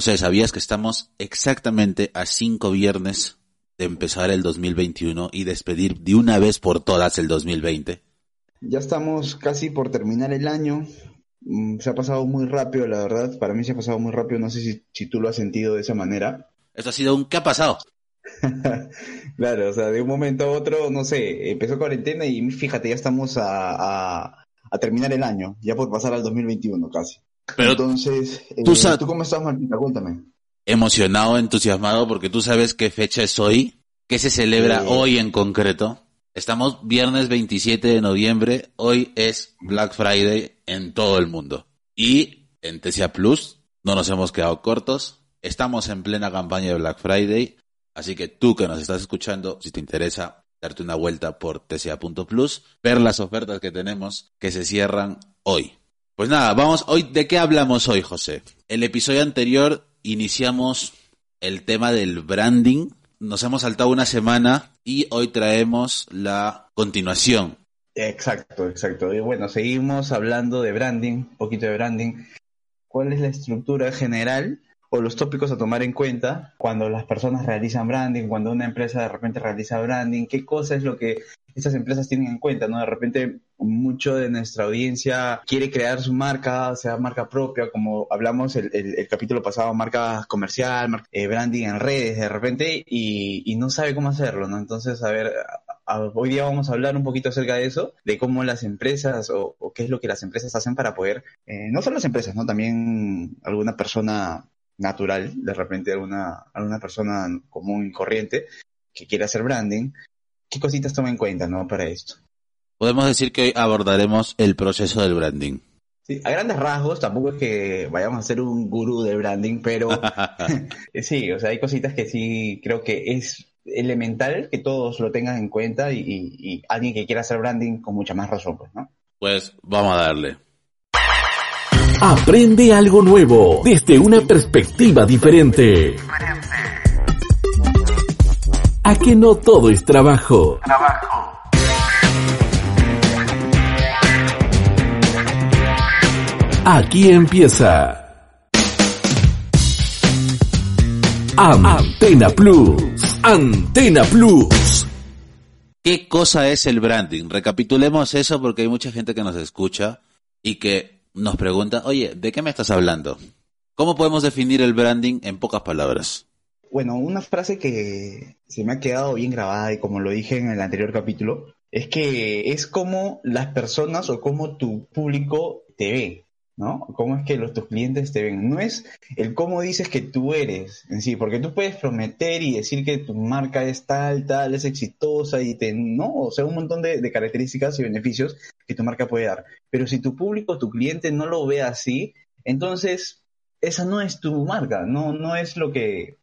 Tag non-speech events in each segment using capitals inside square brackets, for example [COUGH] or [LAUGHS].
José, ¿sabías que estamos exactamente a cinco viernes de empezar el 2021 y despedir de una vez por todas el 2020? Ya estamos casi por terminar el año. Mm, Se ha pasado muy rápido, la verdad. Para mí se ha pasado muy rápido. No sé si, si tú lo has sentido de esa manera. Esto ha sido un ¿qué ha pasado? [LAUGHS] claro, o sea, de un momento a otro, no sé, empezó cuarentena y fíjate, ya estamos a, a, a terminar el año, ya por pasar al 2021 casi. Pero Entonces, eh, tú ¿tú cómo estás, Martita? Cuéntame. emocionado, entusiasmado, porque tú sabes qué fecha es hoy, qué se celebra hoy en concreto. Estamos viernes 27 de noviembre, hoy es Black Friday en todo el mundo. Y en TCA Plus no nos hemos quedado cortos, estamos en plena campaña de Black Friday, así que tú que nos estás escuchando, si te interesa darte una vuelta por tca.plus, ver las ofertas que tenemos que se cierran hoy. Pues nada, vamos hoy, ¿de qué hablamos hoy, José? El episodio anterior iniciamos el tema del branding. Nos hemos saltado una semana y hoy traemos la continuación. Exacto, exacto. Y bueno, seguimos hablando de branding, un poquito de branding. ¿Cuál es la estructura general o los tópicos a tomar en cuenta cuando las personas realizan branding, cuando una empresa de repente realiza branding? ¿Qué cosa es lo que estas empresas tienen en cuenta? ¿no? De repente mucho de nuestra audiencia quiere crear su marca, sea marca propia, como hablamos el, el- capítulo pasado, marca comercial, mar- eh, branding en redes de repente, y, y no sabe cómo hacerlo, ¿no? Entonces, a ver, hoy día vamos a hablar un poquito acerca de eso, de cómo las empresas o, o qué es lo que las empresas hacen para poder, eh, no solo las empresas, ¿no? También alguna persona natural, de repente alguna, alguna persona común y corriente que quiera hacer branding, ¿qué cositas toma en cuenta, ¿no? Para esto. Podemos decir que hoy abordaremos el proceso del branding. Sí, a grandes rasgos, tampoco es que vayamos a ser un gurú del branding, pero [LAUGHS] [LAUGHS] sí, o sea, hay cositas que sí creo que es elemental que todos lo tengan en cuenta y, y- y alguien que quiera hacer branding con mucha más razón, pues, ¿no? pues vamos a darle. Aprende algo nuevo desde una perspectiva diferente. A que no todo es trabajo. Aquí empieza. Antena Plus. Antena Plus. ¿Qué cosa es el branding? Recapitulemos eso porque hay mucha gente que nos escucha y que nos pregunta, oye, ¿de qué me estás hablando? ¿Cómo podemos definir el branding en pocas palabras? Bueno, una frase que se me ha quedado bien grabada y como lo dije en el anterior capítulo, es que es como las personas o como tu público te ve, ¿no? Cómo es que los, tus clientes te ven. No es el cómo dices que tú eres en sí, porque tú puedes prometer y decir que tu marca es tal, tal, es exitosa y te, no, o sea, un montón de, características y beneficios que tu marca puede dar. Pero si tu público, tu cliente no lo ve así, entonces esa no es tu marca, no, no es lo que,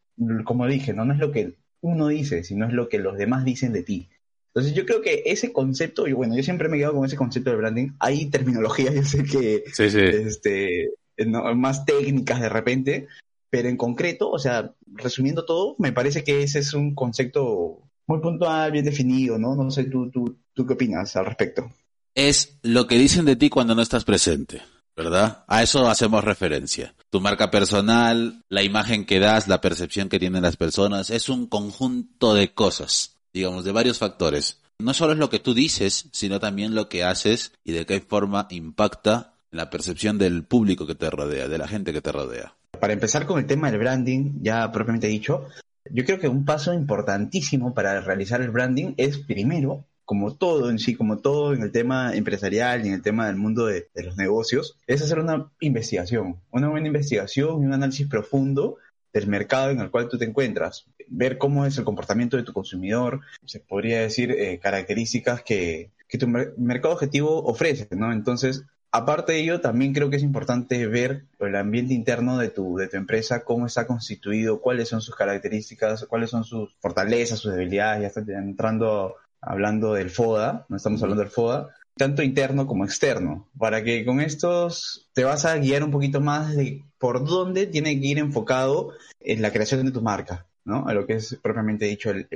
como dije, no, no es lo que uno dice, sino es lo que los demás dicen de ti. Entonces yo creo que ese concepto, y bueno, yo siempre me he quedado con ese concepto de branding. Hay terminologías, [LAUGHS] yo sé que Sí, sí. este, no, más técnicas de repente, pero en concreto, o sea, resumiendo todo, me parece que ese es un concepto muy puntual, bien definido, ¿no? No sé, ¿tú, tú, tú qué opinas al respecto? Es lo que dicen de ti cuando no estás presente, ¿verdad? A eso hacemos referencia. Tu marca personal, la imagen que das, la percepción que tienen las personas, es un conjunto de cosas, digamos, de varios factores. No solo es lo que tú dices, sino también lo que haces y de qué forma impacta la percepción del público que te rodea, de la gente que te rodea. Para empezar con el tema del branding, ya propiamente dicho, yo creo que un paso importantísimo para realizar el branding es primero, como todo en sí, como todo en el tema empresarial y en el tema del mundo de, de los negocios, es hacer una investigación, una buena investigación y un análisis profundo del mercado en el cual tú te encuentras, ver cómo es el comportamiento de tu consumidor, se podría decir eh, características que, que tu mercado objetivo ofrece, ¿no? Entonces, aparte de ello, también creo que es importante ver el ambiente interno de tu, de tu empresa, cómo está constituido, cuáles son sus características, cuáles son sus fortalezas, sus debilidades, ya está entrando hablando del FODA, no estamos hablando del FODA, tanto interno como externo, para que con estos te vas a guiar un poquito más de por dónde tiene que ir enfocado en la creación de tu marca, ¿no? A lo que es propiamente dicho el,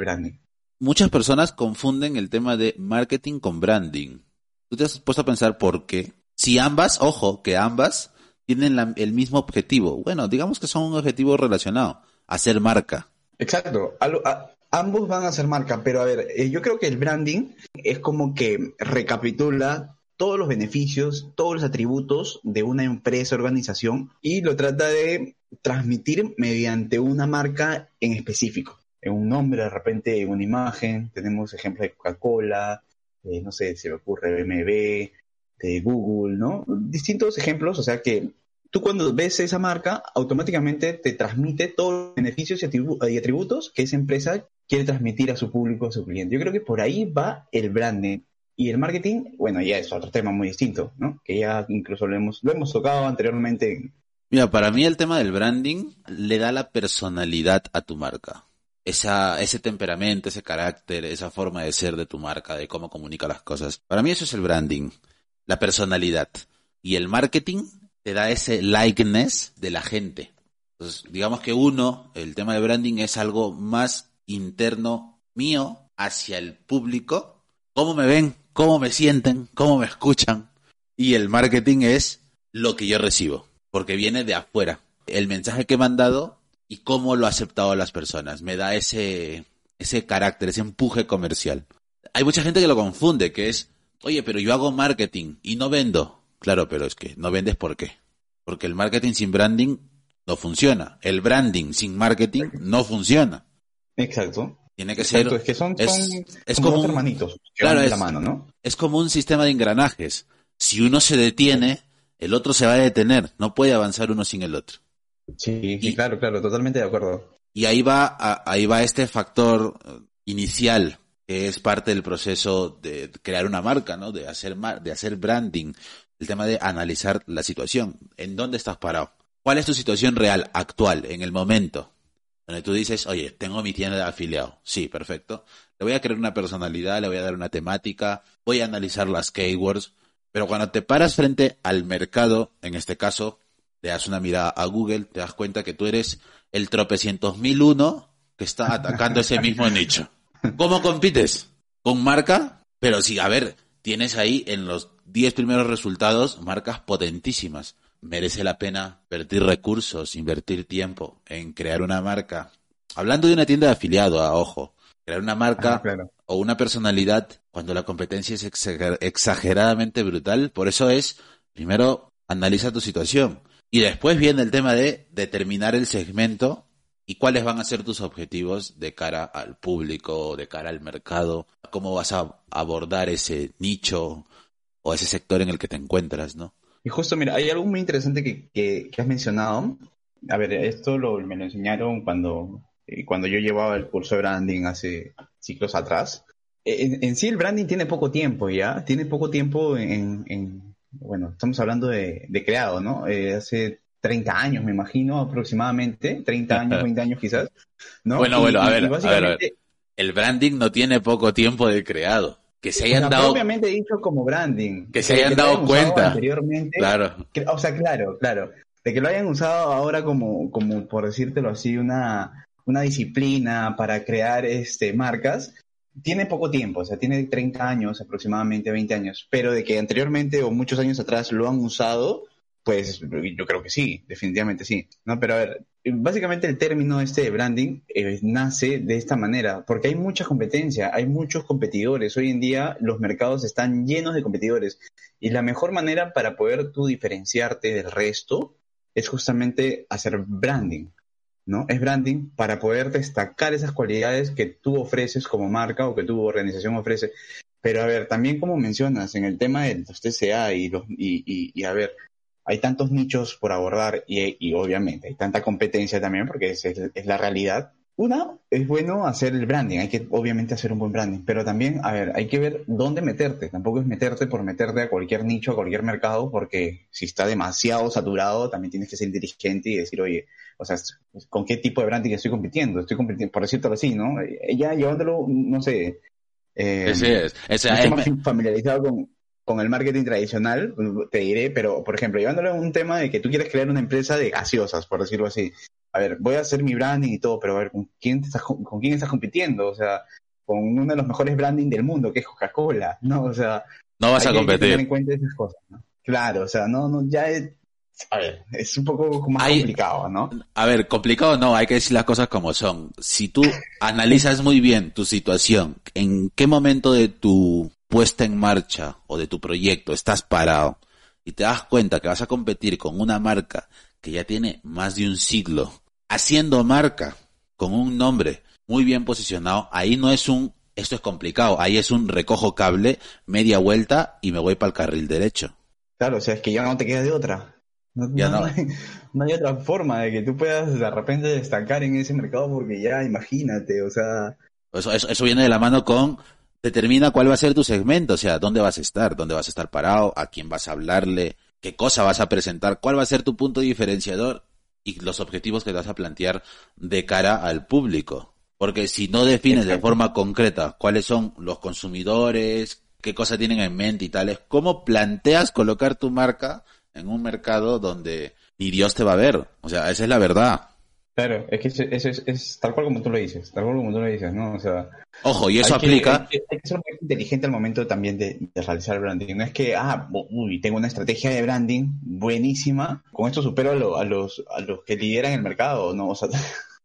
branding. Muchas personas confunden el tema de marketing con branding. ¿Tú te has puesto a pensar por qué? Si ambas, ojo, que ambas tienen el mismo objetivo. Bueno, digamos que son un objetivo relacionado, hacer marca. Exacto. Ambos van a ser marca, pero a ver, eh, yo creo que el branding es como que recapitula todos los beneficios, todos los atributos de una empresa, organización, y lo trata de transmitir mediante una marca en específico. En un nombre, de repente, en una imagen, tenemos ejemplos de Coca-Cola, no sé, se me ocurre BMW, de Google, ¿no? Distintos ejemplos, o sea que tú cuando ves esa marca, automáticamente te transmite todos los beneficios y atributos que esa empresa quiere transmitir a su público, a su cliente. Yo creo que por ahí va el branding. Y el marketing, bueno, ya es otro tema muy distinto, ¿no? Que ya incluso lo hemos, lo hemos tocado anteriormente. Mira, para mí el tema del branding le da la personalidad a tu marca. Esa, ese temperamento, ese carácter, esa forma de ser de tu marca, de cómo comunica las cosas. Para mí eso es el branding, la personalidad. Y el marketing te da ese likeness de la gente. Entonces, digamos que uno, el tema de branding es algo más interno mío hacia el público. ¿Cómo me ven? cómo me sienten, cómo me escuchan. Y el marketing es lo que yo recibo, porque viene de afuera. El mensaje que me han dado y cómo lo ha aceptado las personas. Me da ese, ese carácter, ese empuje comercial. Hay mucha gente que lo confunde, que es, oye, pero yo hago marketing y no vendo. Claro, pero es que no vendes por qué. Porque el marketing sin branding no funciona. El branding sin marketing no funciona. Exacto. Tiene que ser. Es que son, es, como, hermanitos claro, es, la mano, ¿no? Es como un sistema de engranajes. Si uno se detiene, el otro se va a detener. No puede avanzar uno sin el otro. Sí, claro, claro, totalmente de acuerdo. Y ahí va, ahí va este factor eh, inicial que es parte del proceso de crear una marca, ¿no? De hacer de hacer branding, el tema de analizar la situación, en dónde estás parado, cuál es tu situación real, actual, en el momento, donde tú dices, oye, tengo mi tienda de afiliado. Sí, perfecto. Le voy a crear una personalidad, le voy a dar una temática, voy a analizar las keywords. Pero cuando te paras frente al mercado, en este caso, le das una mirada a Google, te das cuenta que tú eres el tropecientos mil uno que está atacando ese mismo nicho. ¿Cómo compites? ¿Con marca? Pero sí, a ver, tienes ahí en los 10 primeros resultados marcas potentísimas merece la pena invertir recursos, invertir tiempo en crear una marca. Hablando de una tienda de afiliado, a ojo, crear una marca ah, o una personalidad cuando la competencia es exageradamente brutal. Por eso es, primero, analiza tu situación. Y después viene el tema de determinar el segmento y cuáles van a ser tus objetivos de cara al público, de cara al mercado, cómo vas a abordar ese nicho o ese sector en el que te encuentras, ¿no? Y justo, mira, hay algo muy interesante que, que, has mencionado. A ver, esto lo, me lo enseñaron cuando, eh, cuando yo llevaba el curso de branding hace ciclos atrás. En, en, sí el branding tiene poco tiempo, ¿ya? Tiene poco tiempo en, en bueno, estamos hablando de, de creado, ¿no? Eh, hace 30 años, me imagino, aproximadamente, 30 años, [LAUGHS] 20 años quizás, ¿no? Bueno, bueno, a ver, a ver, a ver. El branding no tiene poco tiempo de creado que se hayan dado obviamente dicho como branding. Que se hayan dado cuenta. anteriormente. Claro. O sea claro claro. De que lo hayan usado ahora como como por decírtelo así una una disciplina para crear este marcas tiene poco tiempo, o sea, tiene 30 años, aproximadamente 20 años, pero de que anteriormente o muchos años atrás lo han usado, pues yo creo que sí, definitivamente sí. No, pero a ver, básicamente el término este de branding eh, nace de esta manera, porque hay mucha competencia, hay muchos competidores. Hoy en día los mercados están llenos de competidores y la mejor manera para poder tú diferenciarte del resto es justamente hacer branding. ¿no? Es branding para poder destacar esas cualidades que tú ofreces como marca o que tu organización ofrece. Pero a ver, también como mencionas en el tema de los TCA y, los, y, y a ver, hay tantos nichos por abordar y, obviamente hay tanta competencia también porque es, es, la realidad. una, es bueno hacer el branding, hay que obviamente hacer un buen branding, pero también, a ver, hay que ver dónde meterte, tampoco es meterte por meterte a cualquier nicho, a cualquier mercado, porque si está demasiado saturado, también tienes que ser inteligente y decir, oye, o sea, ¿con qué tipo de branding estoy compitiendo? Estoy compitiendo, por decirlo así, ¿no? Ya llevándolo, no sé, eh, es. estoy más familiarizado con, con el marketing tradicional, te diré, pero por ejemplo, llevándolo a un tema de que tú quieres crear una empresa de gaseosas, por decirlo así a ver, voy a hacer mi branding y todo, pero a ver, ¿con quién estás, con quién estás compitiendo? O sea, con uno de los mejores branding del mundo, que es Coca-Cola, ¿no? O sea, no vas a competir. tener en cuenta esas cosas, ¿no? Claro, o sea, no, no, ya es, a ver, es un poco más complicado, ¿no? A ver, complicado no, hay que decir las cosas como son. Si tú analizas muy bien tu situación, en qué momento de tu puesta en marcha o de tu proyecto estás parado y te das cuenta que vas a competir con una marca que ya tiene más de un siglo haciendo marca con un nombre muy bien posicionado, ahí no es un, esto es complicado, ahí es un recojo cable, media vuelta y me voy para el carril derecho. Claro, o sea, es que ya no te queda de otra. No, ya no, no. Hay, otra forma de que tú puedas de repente destacar en ese mercado porque ya imagínate, o sea... Eso, eso, eso viene de la mano con determina cuál va a ser tu segmento, o sea, dónde vas a estar, dónde vas a estar parado, a quién vas a hablarle, qué cosa vas a presentar, cuál va a ser tu punto diferenciador y los objetivos que te vas a plantear de cara al público. Porque si no defines de forma concreta cuáles son los consumidores, qué cosa tienen en mente y tales, ¿cómo planteas colocar tu marca en un mercado donde ni Dios te va a ver? O sea, esa es la verdad. Claro, es que eso es, tal cual como tú lo dices, tal cual como tú lo dices, ¿no? O sea... Ojo, y eso aplica... hay, que, ser muy inteligente al momento también de, realizar el branding. No es que, ah, uy, tengo una estrategia de branding buenísima, con esto supero a, a, los, a los que lideran el mercado, ¿no? O sea, [LAUGHS]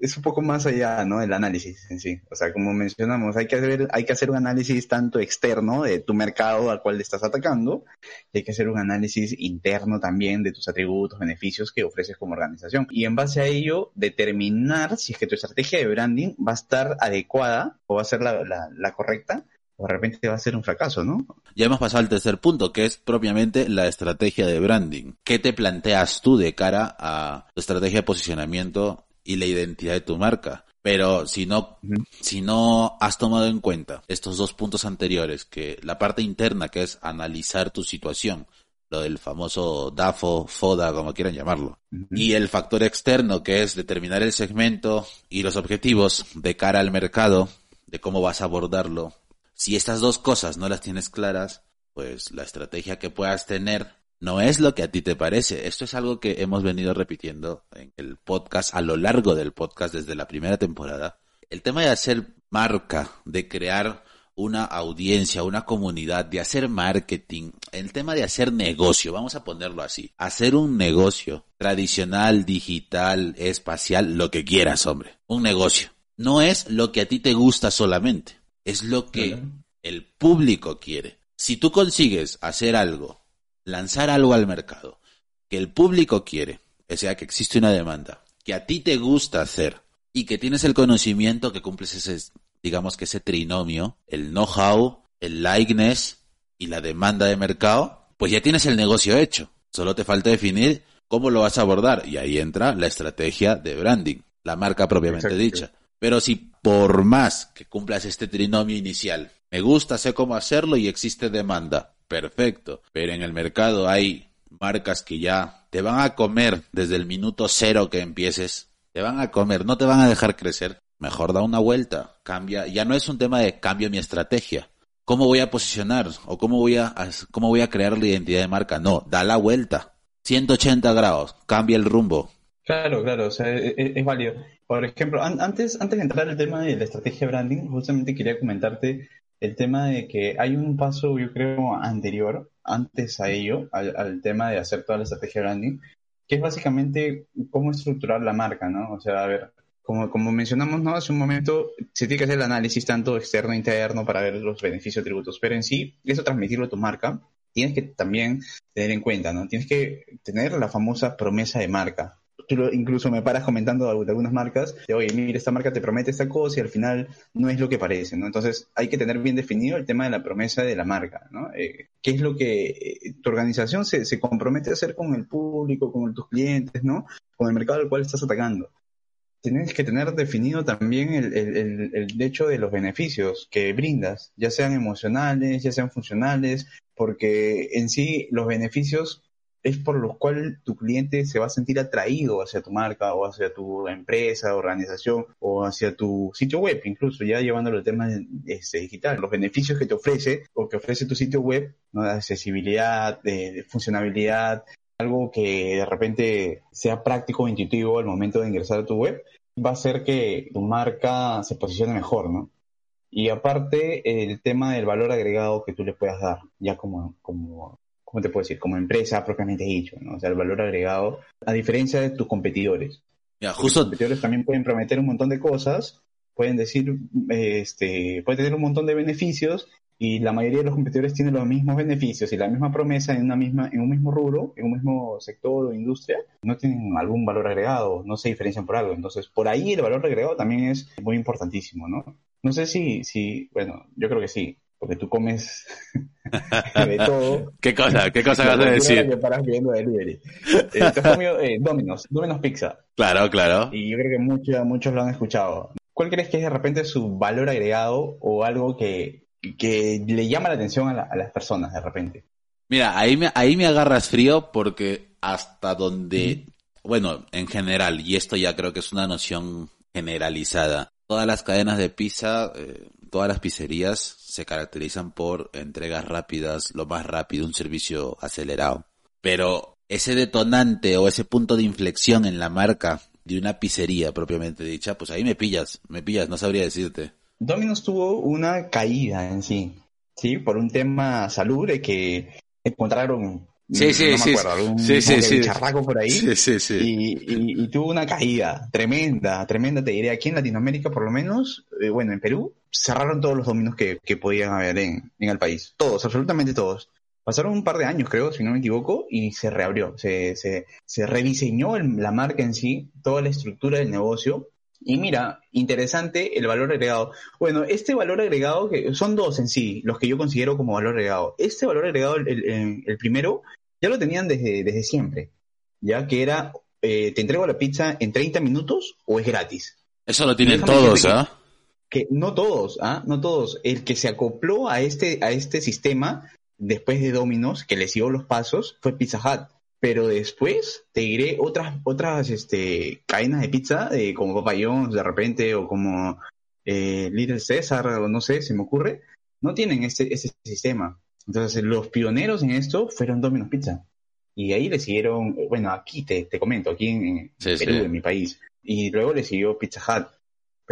es un poco, más allá, ¿no? El análisis en sí. O sea, como mencionamos, hay que hacer, hay que hacer un análisis tanto externo de tu mercado al cual le estás atacando, y hay que hacer un análisis interno también de tus atributos, beneficios que ofreces como organización. Y en base a ello, determinar si es que tu estrategia de branding va a estar adecuada o va a ser la, correcta o de repente va a ser un fracaso, ¿no? Ya hemos pasado al tercer punto, que es propiamente la estrategia de branding. ¿Qué te planteas tú de cara a tu estrategia de posicionamiento y la identidad de tu marca. Pero si no, si no has tomado en cuenta estos dos puntos anteriores, que la parte interna, que es analizar tu situación, lo del famoso DAFO, FODA, como quieran llamarlo, y el factor externo, que es determinar el segmento y los objetivos de cara al mercado, de cómo vas a abordarlo. Si estas dos cosas no las tienes claras, pues la estrategia que puedas tener no es lo que a ti te parece. Esto es algo que hemos venido repitiendo en el podcast, a lo largo del podcast desde la primera temporada. El tema de hacer marca, de crear una audiencia, una comunidad, de hacer marketing, el tema de hacer negocio, vamos a ponerlo así, hacer un negocio tradicional, digital, espacial, lo que quieras, hombre, un negocio. No es lo que a ti te gusta solamente, es lo que el público quiere. Si tú consigues hacer algo lanzar algo al mercado que el público quiere, o sea, que existe una demanda, que a ti te gusta hacer y que tienes el conocimiento que cumples ese, digamos que ese trinomio, el know-how, el likeness y la demanda de mercado, pues ya tienes el negocio hecho. Solo te falta definir cómo lo vas a abordar y ahí entra la estrategia de branding, la marca propiamente dicha. Pero si por más que cumplas este trinomio inicial, me gusta, sé cómo hacerlo y existe demanda, perfecto. Pero en el mercado hay marcas que ya te van a comer desde el minuto cero que empieces. Te van a comer, no te van a dejar crecer. Mejor da una vuelta, cambia. Ya no es un tema de cambio mi estrategia. ¿Cómo voy a posicionar o cómo voy a, cómo voy a crear la identidad de marca? No, da la vuelta. 180 grados, cambia el rumbo. Claro, claro, o sea, es, e, es válido. Por ejemplo, antes, antes de entrar al tema de la estrategia branding, justamente quería comentarte el tema de que hay un paso, yo creo, anterior, antes a ello, al, tema de hacer toda la estrategia branding, que es básicamente cómo estructurar la marca, ¿no? O sea, a ver, como, como mencionamos, ¿no? Hace un momento, se tiene que hacer el análisis tanto externo interno para ver los beneficios tributos, pero en sí, eso transmitirlo a tu marca, tienes que también tener en cuenta, ¿no? Tienes que tener la famosa promesa de marca incluso me paras comentando de algunas marcas, de, oye, mira, esta marca te promete esta cosa y al final no es lo que parece, ¿no? Entonces hay que tener bien definido el tema de la promesa de la marca, ¿no? Eh, ¿Qué es lo que eh, tu organización se, se, compromete a hacer con el público, con tus clientes, ¿no? Con el mercado al cual estás atacando. tienes que tener definido también el, el, el, hecho de los beneficios que brindas, ya sean emocionales, ya sean funcionales, porque en sí los beneficios es por los cuales tu cliente se va a sentir atraído hacia tu marca o hacia tu empresa, organización o hacia tu sitio web, incluso ya llevándolo al tema este, digital. Los beneficios que te ofrece o que ofrece tu sitio web, ¿no? de accesibilidad, de, funcionalidad, algo que de repente sea práctico o intuitivo al momento de ingresar a tu web, va a hacer que tu marca se posicione mejor, ¿no? Y aparte, el tema del valor agregado que tú le puedas dar, ya como, como ¿cómo te puedo decir? Como empresa propiamente dicho, ¿no? O sea, el valor agregado, a diferencia de tus competidores. Ya, justo. Los competidores también pueden prometer un montón de cosas, pueden decir, este, pueden tener un montón de beneficios y la mayoría de los competidores tienen los mismos beneficios y la misma promesa en una misma en un mismo rubro, en un mismo sector o industria, no tienen algún valor agregado, no se diferencian por algo. Entonces, por ahí el valor agregado también es muy importantísimo, ¿no? No sé si, si, bueno, yo creo que sí porque tú comes [LAUGHS] de todo. ¿Qué cosa? ¿Qué cosa vas a decir? Que paras viendo delivery. Eh, has comido eh, Domino's, Domino's Pizza. Claro, claro. Y yo creo que muchos, muchos lo han escuchado. ¿Cuál crees que es de repente su valor agregado o algo que, que le llama la atención a, las personas de repente? Mira, ahí me, ahí me agarras frío porque hasta donde, bueno, en general, y esto ya creo que es una noción generalizada, todas las cadenas de pizza, eh, todas las pizzerías se caracterizan por entregas rápidas, lo más rápido, un servicio acelerado. Pero ese detonante o ese punto de inflexión en la marca de una pizzería propiamente dicha, pues ahí me pillas, me pillas, no sabría decirte. Domino's tuvo una caída en sí, sí, por un tema salud de que encontraron Sí, sí, sí. sí, sí, sí. charraco por ahí. Sí, sí, sí. Y, y, tuvo una caída tremenda, tremenda, te diré. Aquí en Latinoamérica, por lo menos, eh, bueno, en Perú, cerraron todos los dominos que, que podían haber en, en el país. Todos, absolutamente todos. Pasaron un par de años, creo, si no me equivoco, y se reabrió. Se, se, se rediseñó la marca en sí, toda la estructura del negocio. Y mira, interesante el valor agregado. Bueno, este valor agregado, que son dos en sí, los que yo considero como valor agregado. Este valor agregado, el, el primero, ya lo tenían desde, desde siempre, ya que era, eh, te entrego la pizza en 30 minutos o es gratis. Eso lo tienen todos, ¿ah? Que, no todos, ¿ah? No todos. El que se acopló a este, a este sistema después de Domino's, que le siguió los pasos, fue Pizza Hut. Pero después te diré otras, otras este, cadenas de pizza, eh, como Papa de repente, o como eh, Little César, o no sé, se me ocurre, no tienen este, este sistema. Entonces, los pioneros en esto fueron Domino's Pizza. Y ahí le siguieron, bueno, aquí te, te comento, aquí en, Perú, en mi país. Y luego le siguió Pizza Hut.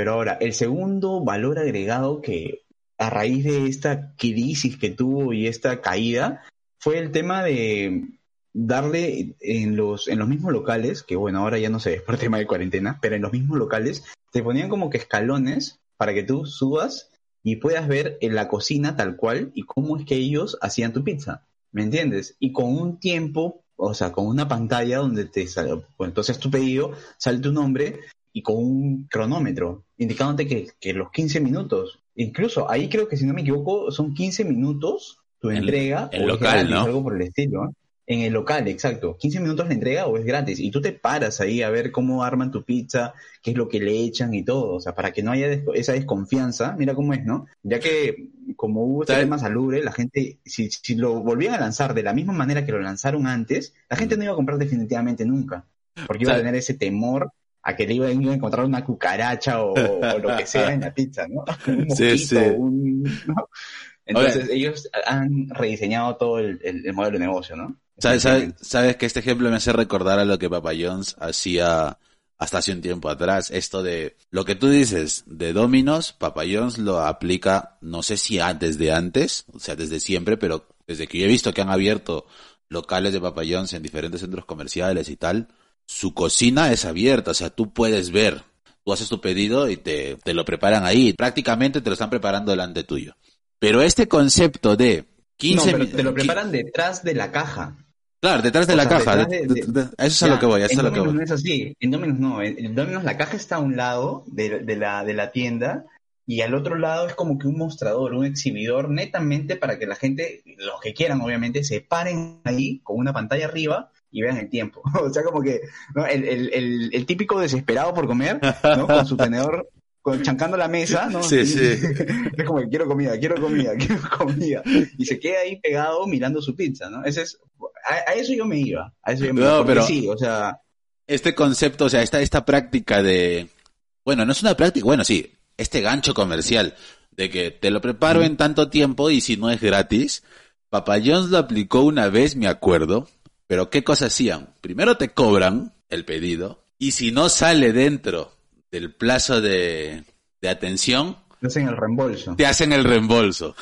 Pero ahora, el segundo valor agregado que a raíz de esta crisis que tuvo y esta caída fue el tema de darle en los, en los mismos locales, que bueno, ahora ya no sé, es por tema de cuarentena, pero en los mismos locales te ponían como que escalones para que tú subas y puedas ver en la cocina tal cual y cómo es que ellos hacían tu pizza. ¿Me entiendes? Y con un tiempo, o sea, con una pantalla donde te sale, pues entonces tu pedido, sale tu nombre y con un cronómetro, indicándote que, que los 15 minutos, incluso ahí creo que si no me equivoco, son 15 minutos tu entrega. El local, ¿no? Algo por el estilo. En el local, exacto. 15 minutos la entrega o es gratis. Y tú te paras ahí a ver cómo arman tu pizza, qué es lo que le echan y todo. O sea, para que no haya esa desconfianza, mira cómo es, ¿no? Ya que como hubo este tema salubre, la gente, si, si lo volvían a lanzar de la misma manera que lo lanzaron antes, la gente no iba a comprar definitivamente nunca. Porque iba a tener ese temor a que le iba a encontrar una cucaracha o, lo que sea en la pizza, ¿no? [LAUGHS] Un mosquito, sí, Un, Entonces ellos han rediseñado todo el modelo de negocio, ¿no? ¿Sabes, que este ejemplo me hace recordar a lo que Papa Jones hacía hasta hace un tiempo atrás? Esto de lo que tú dices de Dominos, Papa Jones lo aplica, no sé si desde antes, o sea, desde siempre, pero desde que yo he visto que han abierto locales de Papa Jones en diferentes centros comerciales y tal, su cocina es abierta, o sea, tú puedes ver, tú haces tu pedido y te, te lo preparan ahí, prácticamente te lo están preparando delante tuyo. Pero este concepto de 15 no, pero te lo preparan detrás de la caja. Claro, detrás de la caja. eso es a lo que voy, eso es a lo que voy. no es así. En Domino's no. En Domino's la caja está a un lado de, de, la, de la tienda y al otro lado es como que un mostrador, un exhibidor netamente para que la gente, los que quieran obviamente, se paren ahí con una pantalla arriba y vean el tiempo. [LAUGHS] o sea, como que ¿no? el, el, el, el, típico desesperado por comer, ¿no? Con su tenedor con, chancando la mesa, ¿no? Sí, sí. [LAUGHS] es como que quiero comida, quiero comida, [LAUGHS] quiero comida. Y se queda ahí pegado mirando su pizza, ¿no? Ese es, a, a eso yo me iba. A eso yo me No, iba. pero- sí, o sea, Este concepto, o sea, esta, esta práctica de... Bueno, no es una práctica, bueno, sí, este gancho comercial de que te lo preparo en tanto tiempo y si no es gratis. Papa John's lo aplicó una vez, me acuerdo, pero ¿qué cosa hacían? Primero te cobran el pedido y si no sale dentro del plazo de, de atención, no hacen el reembolso. te hacen el reembolso.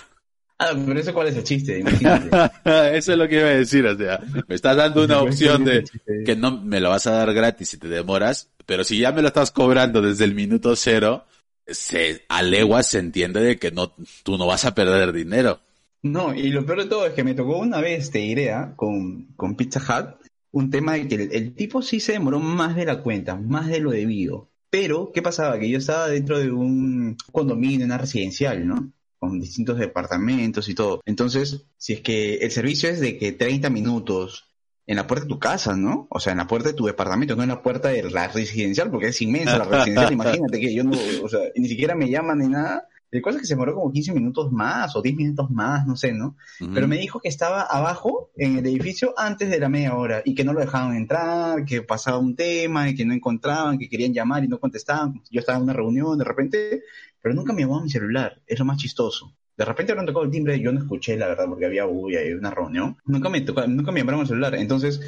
Ah, pero ese cuál es el chiste, imagínate. [LAUGHS] Eso es lo que iba a decir, o sea, me estás dando una [LAUGHS] opción de que no me lo vas a dar gratis si te demoras, pero si ya me lo estás cobrando desde el minuto cero, se a leguas se entiende de que no, tú no vas a perder dinero. No, y lo peor de todo es que me tocó una vez, te diré, ¿ah? con, con Pizza Hut, un tema de que el, el tipo sí se demoró más de la cuenta, más de lo debido. Pero, ¿qué pasaba? Que yo estaba dentro de un condominio, una residencial, ¿no? Con distintos departamentos y todo. Entonces, si es que el servicio es de que 30 minutos en la puerta de tu casa, ¿no? O sea, en la puerta de tu departamento, no en la puerta de la residencial, porque es inmensa la residencial. [LAUGHS] Imagínate que yo no, o sea, ni siquiera me llaman ni nada. El cosa es que se demoró como 15 minutos más o 10 minutos más, no sé, ¿no? Pero me dijo que estaba abajo en el edificio antes de la media hora y que no lo dejaban entrar, que pasaba un tema y que no encontraban, que querían llamar y no contestaban. Yo estaba en una reunión de repente, pero nunca me llamó a mi celular. Es lo más chistoso. De repente me tocó el timbre, yo no escuché, la verdad, porque había bulla y una reunión. Nunca me, tocó, nunca me llamaron al celular. Entonces,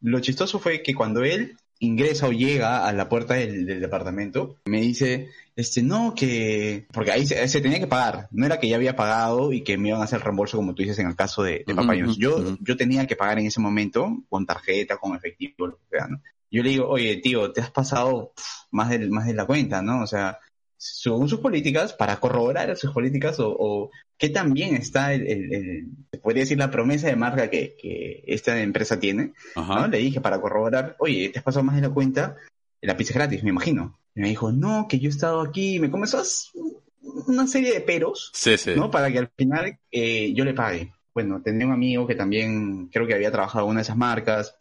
lo chistoso fue que cuando él ingresa o llega a la puerta del, del departamento, me dice, este, no, que... Porque ahí se, se tenía que pagar. No era que ya había pagado y que me iban a hacer el reembolso como tú dices en el caso de, de. Yo, yo tenía que pagar en ese momento con tarjeta, con efectivo, lo que sea, ¿no? Yo le digo, oye, tío, te has pasado más de, más de la cuenta, ¿no? O sea, según sus políticas, para corroborar sus políticas o, o qué tan bien está el, el- el- se podría decir la promesa de marca que, que esta empresa tiene, ¿no? Le dije para corroborar, oye, te has pasado más de la cuenta, la pizza es gratis, me imagino. Y me dijo, no, que yo he estado aquí, me comenzó a una serie de peros, Sí, sí. ¿no? Para que al final eh, yo le pague. Bueno, tenía un amigo que también creo que había trabajado en una de esas marcas.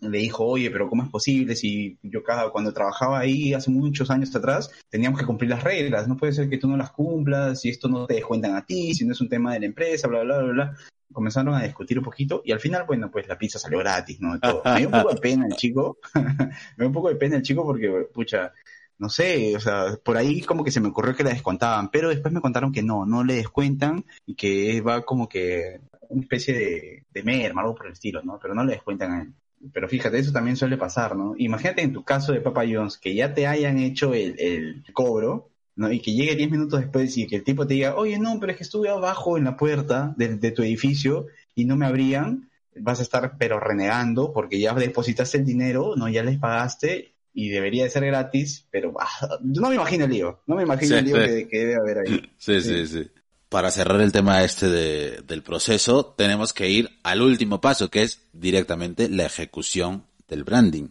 Le dijo, oye, pero ¿cómo es posible si yo cada, cuando trabajaba ahí hace muchos años atrás, teníamos que cumplir las reglas? No puede ser que tú no las cumplas, si esto no te descuentan a ti, si no es un tema de la empresa, bla, bla, bla, bla. Comenzaron a discutir un poquito y al final, bueno, pues la pizza salió gratis, ¿no? Me dio un poco de pena el chico, [LAUGHS] me dio un poco de pena el chico porque, pucha, no sé, o sea, por ahí como que se me ocurrió que la descontaban, pero después me contaron que no, no le descuentan y que va como que una especie de, de merma, algo por el estilo, ¿no? Pero no le descuentan a él. Pero fíjate, eso también suele pasar, ¿no? Imagínate en tu caso de Papa John's que ya te hayan hecho el, el cobro, ¿no? Y que llegue 10 minutos después y que el tipo te diga, oye, no, pero es que estuve abajo en la puerta de, de tu edificio y no me abrían, vas a estar pero renegando porque ya depositaste el dinero, ¿no? Ya les pagaste y debería de ser gratis, pero ah, no me imagino el lío, no me imagino Sí, el lío sí. que, que debe haber ahí. Sí, sí, sí. Para cerrar el tema este de- del proceso, tenemos que ir al último paso, que es directamente la ejecución del branding.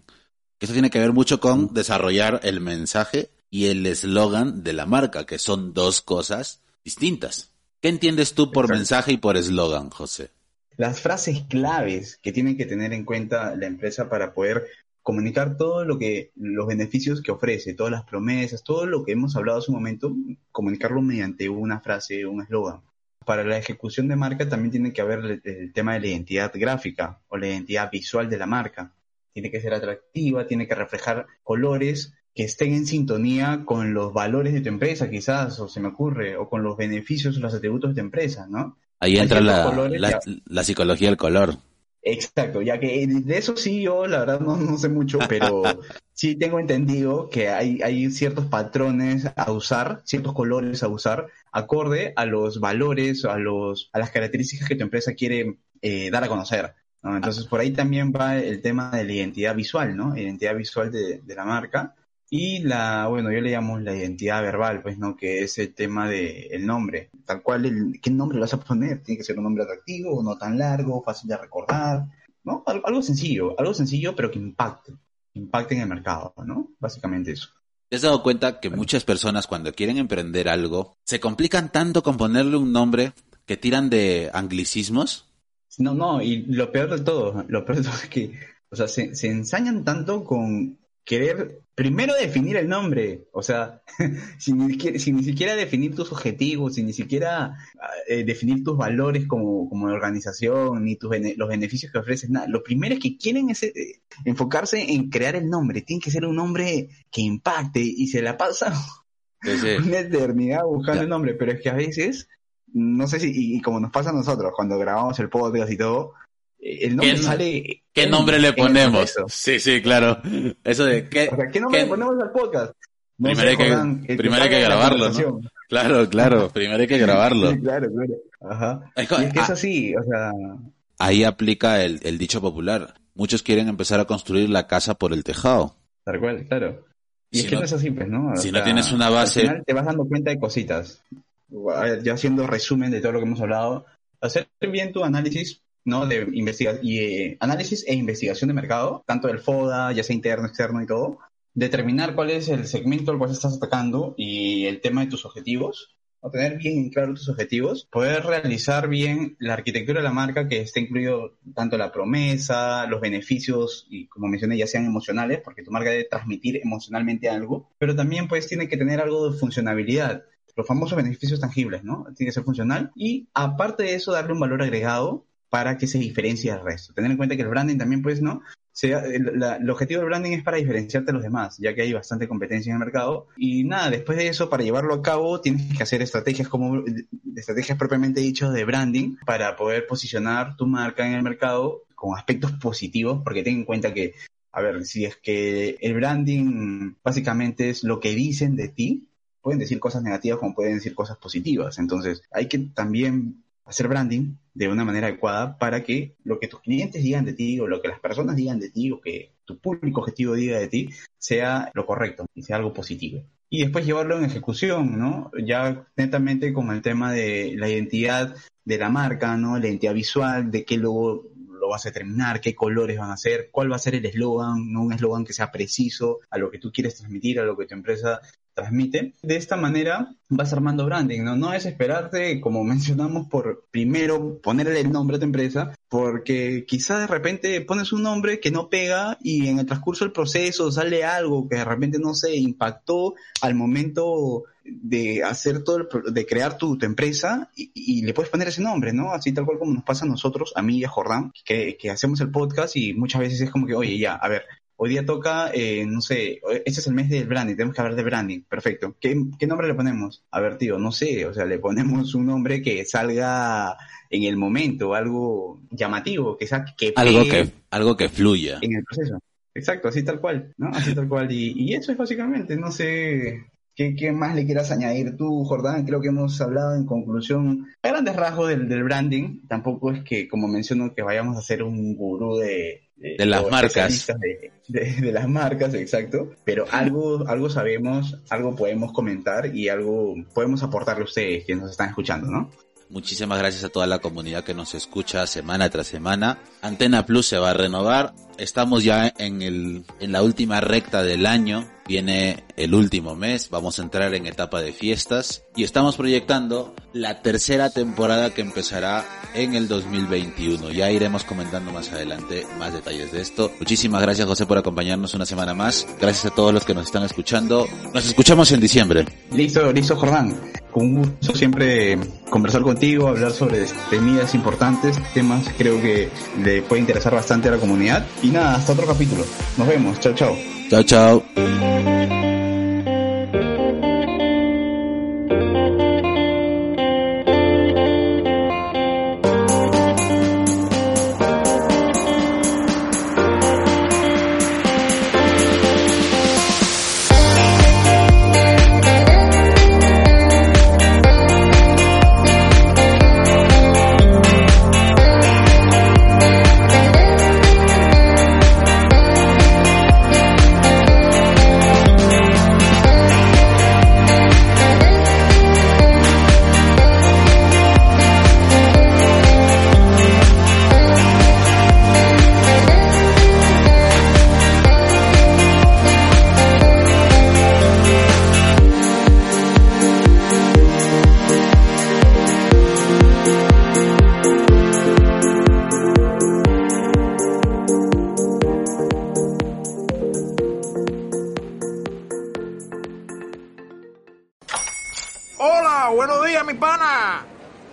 Esto tiene que ver mucho con desarrollar el mensaje y el eslogan de la marca, que son dos cosas distintas. ¿Qué entiendes tú por Exacto. mensaje y por eslogan, José? las frases claves que tienen que tener en cuenta la empresa para poder comunicar todo lo que los beneficios que ofrece, todas las promesas, todo lo que hemos hablado hace un momento, comunicarlo mediante una frase, un eslogan. Para la ejecución de marca también tiene que haber el, el tema de la identidad gráfica o la identidad visual de la marca. Tiene que ser atractiva, tiene que reflejar colores que estén en sintonía con los valores de tu empresa, quizás, o se me ocurre, o con los beneficios o los atributos de tu empresa, ¿no? Ahí entra ciertos la, colores la, que- la psicología del color. Exacto, ya que de eso sí yo la verdad no, no sé mucho, pero [LAUGHS] sí tengo entendido que hay, hay ciertos patrones a usar, ciertos colores a usar, acorde a los valores, a los, a las características que tu empresa quiere eh, dar a conocer. ¿no? Entonces por ahí también va el tema de la identidad visual, ¿no? Identidad visual de, de la marca. Y la, bueno, yo le llamo la identidad verbal, pues, ¿no? Que es el tema de el nombre. Tal cual, el, ¿qué nombre le vas a poner? Tiene que ser un nombre atractivo, no tan largo, fácil de recordar, ¿no? Al- Algo sencillo, algo sencillo, pero que impacte, impacte en el mercado, ¿no? Básicamente eso. ¿Te has dado cuenta que muchas personas cuando quieren emprender algo se complican tanto con ponerle un nombre que tiran de anglicismos? No, no, y lo peor de todo, lo peor de todo es que O sea, se, se ensañan tanto con querer primero definir el nombre, o sea, [LAUGHS] sin, ni siquiera, sin ni siquiera definir tus objetivos, sin ni siquiera eh, definir tus valores como, como organización, ni tus bene- los beneficios que ofreces, nada. Lo primero es que quieren es, eh, enfocarse en crear el nombre, tiene que ser un nombre que impacte y se la pasan Sí, sí. [LAUGHS] una eternidad buscando Ya. el nombre, pero es que a veces, no sé si, y, y como nos pasa a nosotros cuando grabamos el podcast y todo, el nombre ¿Qué- sale... ¿Qué en- nombre le ponemos? Sí, sí, claro. Eso de qué. O sea, ¿qué nombre ¿Qué- le ponemos al podcast? No Primero hay que- que primero hay que grabarlo. Claro, claro. Primero hay que [LAUGHS] grabarlo. Sí, claro, claro. Ajá. Es Y es que ah, es así, o sea, Ahí aplica el, el dicho popular. Muchos quieren empezar a construir la casa por el tejado. tal cual, claro. Y Si es que no- no, es así, pues, ¿no? O si no tienes una base- Al final te vas dando cuenta de cositas. Ya haciendo resumen de todo lo que hemos hablado, hacer bien tu análisis, ¿no? De y eh, análisis e investigación de mercado, tanto del FODA, ya sea interno, externo y todo. Determinar cuál es el segmento al cual estás atacando y el tema de tus objetivos. O tener bien claro tus objetivos, poder realizar bien la arquitectura de la marca que esté incluido tanto la promesa, los beneficios y como mencioné ya sean emocionales, porque tu marca debe transmitir emocionalmente algo, pero también pues tiene que tener algo de funcionabilidad, los famosos beneficios tangibles, ¿no? Tiene que ser funcional y aparte de eso darle un valor agregado para que se diferencie del resto. Tener en cuenta que el branding también pues, ¿no? el, la- el objetivo del branding es para diferenciarte de los demás, ya que hay bastante competencia en el mercado. Y nada, después de eso, para llevarlo a cabo, tienes que hacer estrategias como estrategias propiamente dichas de branding para poder posicionar tu marca en el mercado con aspectos positivos, porque ten en cuenta que, a ver, si es que el branding básicamente es lo que dicen de ti, pueden decir cosas negativas como pueden decir cosas positivas. Entonces, hay que también hacer branding de una manera adecuada para que lo que tus clientes digan de ti o lo que las personas digan de ti o que tu público objetivo diga de ti sea lo correcto y sea algo positivo. Y después llevarlo en ejecución, ¿no? Ya netamente con el tema de la identidad de la marca, ¿no? La identidad visual, de qué logo lo vas a determinar, qué colores van a ser, cuál va a ser el eslogan, no un eslogan que sea preciso a lo que tú quieres transmitir, a lo que tu empresa transmite. De esta manera vas armando branding, ¿no? No es esperarte, como [LAUGHS] mencionamos, por primero ponerle el nombre a tu empresa, porque quizá de repente pones un nombre que no pega y en el transcurso del proceso sale algo que de repente no se impactó al momento de hacer todo el, de crear tu, tu empresa y, y le puedes poner ese nombre, ¿no? Así tal cual como nos pasa a nosotros, a mí y a Jordán, que, que hacemos el podcast y muchas veces es como que, oye, ya, a ver, Hoy día toca, eh, no sé, este es el mes del branding, tenemos que hablar de branding, perfecto. ¿Qué, ¿Qué nombre le ponemos? A ver, tío, no sé, o sea, le ponemos un nombre que salga en el momento, algo llamativo, que, sa- que Algo que, algo que fluya. en el proceso. Exacto, así tal cual, ¿no? Así tal cual. Y, y eso es básicamente, no sé qué, qué más le quieras añadir tú, Jordán. Creo que hemos hablado en conclusión a grandes rasgos del, del branding. Tampoco es que, como menciono, que vayamos a ser un gurú de, De las marcas. de- de las marcas, exacto. Pero algo, algo sabemos, algo podemos comentar y algo podemos aportarle a ustedes que nos están escuchando, ¿no? Muchísimas gracias a toda la comunidad que nos escucha semana tras semana. Antena Plus se va a renovar. Estamos ya en el, en la última recta del año. Viene el último mes. Vamos a entrar en etapa de fiestas. Y estamos proyectando la tercera temporada que empezará en el 2021. Ya iremos comentando más adelante más detalles de esto. Muchísimas gracias José por acompañarnos una semana más. Gracias a todos los que nos están escuchando. Nos escuchamos en diciembre. Listo, listo, Jordán. Con gusto siempre conversar contigo, hablar sobre temidas importantes, temas creo que le puede interesar bastante a la comunidad. Y nada, hasta otro capítulo. Nos vemos. Chao, chao. Chao, chao.